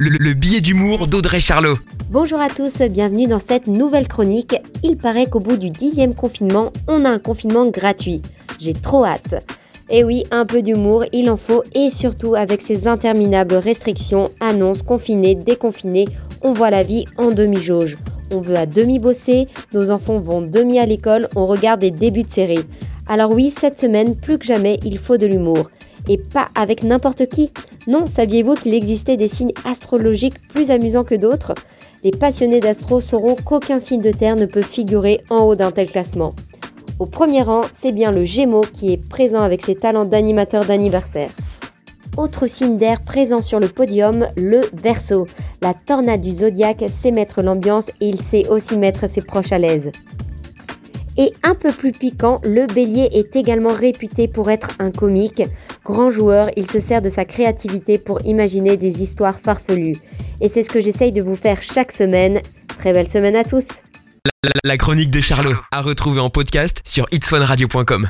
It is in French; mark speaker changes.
Speaker 1: le, le billet d'humour d'Audrey Charlot.
Speaker 2: Bonjour à tous, bienvenue dans cette nouvelle chronique. Il paraît qu'au bout du dixième confinement, on a un confinement gratuit. J'ai trop hâte. Et oui, un peu d'humour, il en faut, et surtout avec ces interminables restrictions, annonces, confinés, déconfinés, on voit la vie en demi-jauge. On veut à demi bosser, nos enfants vont demi à l'école, on regarde des débuts de série. Alors oui, cette semaine, plus que jamais, il faut de l'humour. Et pas avec n'importe qui. Non, saviez-vous qu'il existait des signes astrologiques plus amusants que d'autres? Les passionnés d'astro sauront qu'aucun signe de terre ne peut figurer en haut d'un tel classement. Au premier rang, c'est bien le Gémeaux qui est présent avec ses talents d'animateur d'anniversaire. Autre signe d'air présent sur le podium, le Verseau. La tornade du zodiaque sait mettre l'ambiance et il sait aussi mettre ses proches à l'aise. Et un peu plus piquant, le bélier est également réputé pour être un comique. Grand joueur, il se sert de sa créativité pour imaginer des histoires farfelues. Et c'est ce que j'essaye de vous faire chaque semaine. Très belle semaine à tous
Speaker 1: La, chronique de Charlot, à retrouver en podcast sur itswanradio.com.